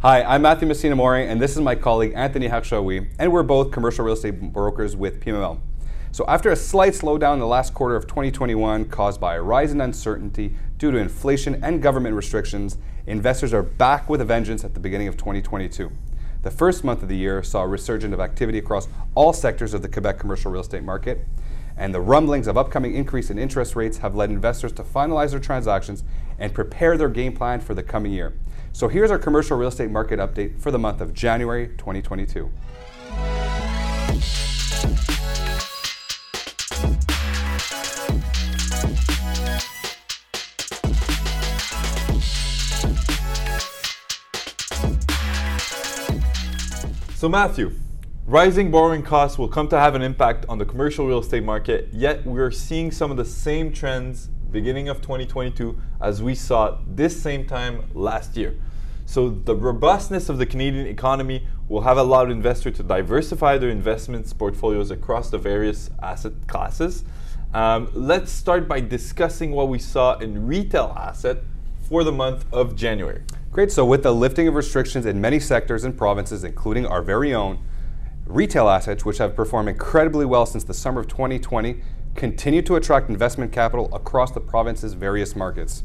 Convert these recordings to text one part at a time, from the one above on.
Hi, I'm Matthew Messina Mori, and this is my colleague Anthony Hakshawi, and we're both commercial real estate brokers with PML. So, after a slight slowdown in the last quarter of 2021 caused by a rise in uncertainty due to inflation and government restrictions, investors are back with a vengeance at the beginning of 2022. The first month of the year saw a resurgence of activity across all sectors of the Quebec commercial real estate market, and the rumblings of upcoming increase in interest rates have led investors to finalize their transactions and prepare their game plan for the coming year. So here's our commercial real estate market update for the month of January 2022. So, Matthew, rising borrowing costs will come to have an impact on the commercial real estate market, yet we're seeing some of the same trends beginning of 2022 as we saw this same time last year. So, the robustness of the Canadian economy will have allowed investors to diversify their investments portfolios across the various asset classes. Um, let's start by discussing what we saw in retail asset for the month of January. Great. So, with the lifting of restrictions in many sectors and provinces, including our very own, retail assets, which have performed incredibly well since the summer of 2020, continue to attract investment capital across the province's various markets.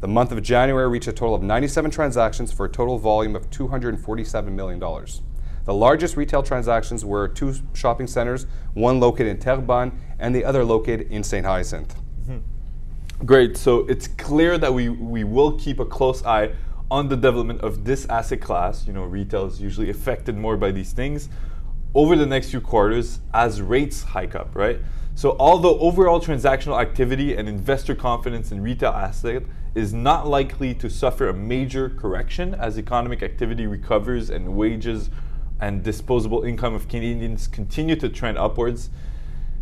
The month of January reached a total of 97 transactions for a total volume of $247 million. The largest retail transactions were two shopping centers, one located in Terrebonne and the other located in St. Hyacinthe. Mm-hmm. Great. So it's clear that we, we will keep a close eye on the development of this asset class, you know, retail is usually affected more by these things over the next few quarters as rates hike up, right? So although overall transactional activity and investor confidence in retail asset is not likely to suffer a major correction as economic activity recovers and wages and disposable income of Canadians continue to trend upwards,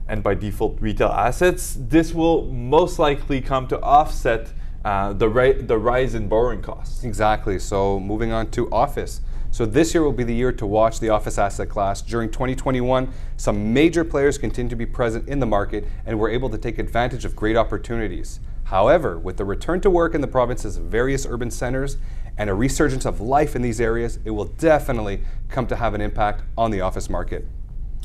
and by default retail assets, this will most likely come to offset uh, the, ri- the rise in borrowing costs. Exactly. So moving on to office. So this year will be the year to watch the office asset class. During 2021, some major players continue to be present in the market and were able to take advantage of great opportunities. However, with the return to work in the province's various urban centers and a resurgence of life in these areas, it will definitely come to have an impact on the office market.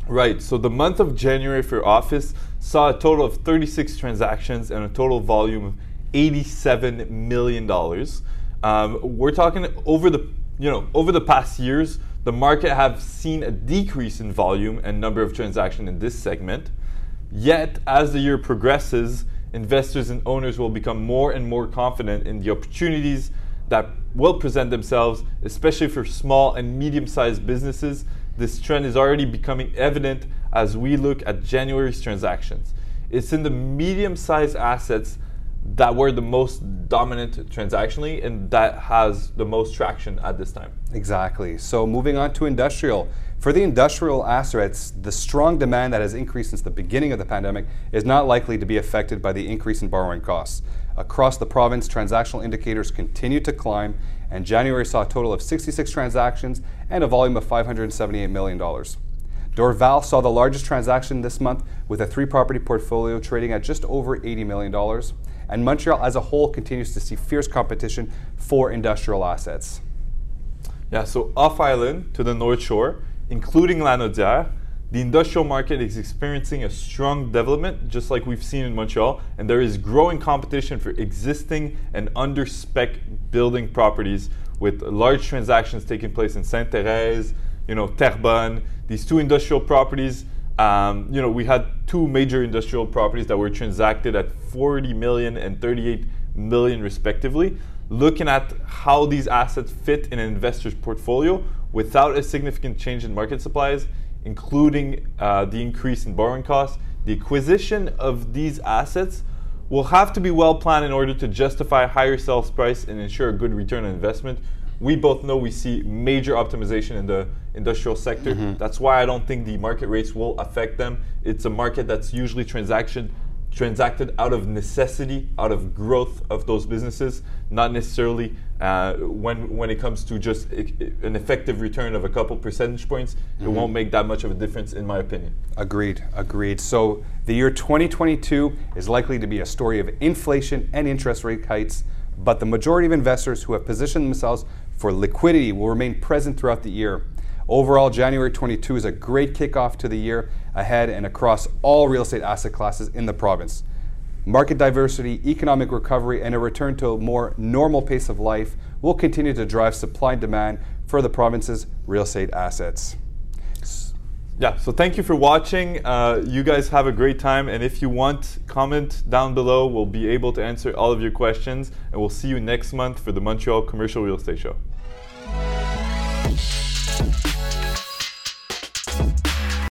Right. So the month of January for office saw a total of 36 transactions and a total volume of 87 million dollars. Um, we're talking over the you know over the past years, the market have seen a decrease in volume and number of transactions in this segment. Yet, as the year progresses, investors and owners will become more and more confident in the opportunities that will present themselves, especially for small and medium-sized businesses. This trend is already becoming evident as we look at January's transactions. It's in the medium-sized assets that were the most dominant transactionally and that has the most traction at this time. Exactly. So moving on to industrial. For the industrial assets, the strong demand that has increased since the beginning of the pandemic is not likely to be affected by the increase in borrowing costs. Across the province, transactional indicators continue to climb, and January saw a total of 66 transactions and a volume of $578 million. Dorval saw the largest transaction this month with a three property portfolio trading at just over $80 million and Montreal as a whole continues to see fierce competition for industrial assets. Yeah, so off island to the North Shore, including Lanaudière, the industrial market is experiencing a strong development, just like we've seen in Montreal, and there is growing competition for existing and under spec building properties with large transactions taking place in Sainte Thérèse, you know, Terrebonne. These two industrial properties um, you know, we had two major industrial properties that were transacted at 40 million and 38 million respectively. Looking at how these assets fit in an investor's portfolio without a significant change in market supplies, including uh, the increase in borrowing costs, the acquisition of these assets will have to be well planned in order to justify higher sales price and ensure a good return on investment, we both know we see major optimization in the industrial sector. Mm-hmm. That's why I don't think the market rates will affect them. It's a market that's usually transaction transacted out of necessity, out of growth of those businesses, not necessarily uh, when when it comes to just an effective return of a couple percentage points. Mm-hmm. It won't make that much of a difference, in my opinion. Agreed. Agreed. So the year 2022 is likely to be a story of inflation and interest rate hikes but the majority of investors who have positioned themselves for liquidity will remain present throughout the year. Overall, January 22 is a great kickoff to the year ahead and across all real estate asset classes in the province. Market diversity, economic recovery, and a return to a more normal pace of life will continue to drive supply and demand for the province's real estate assets. Yeah, so thank you for watching. Uh, you guys have a great time. And if you want, comment down below. We'll be able to answer all of your questions. And we'll see you next month for the Montreal Commercial Real Estate Show.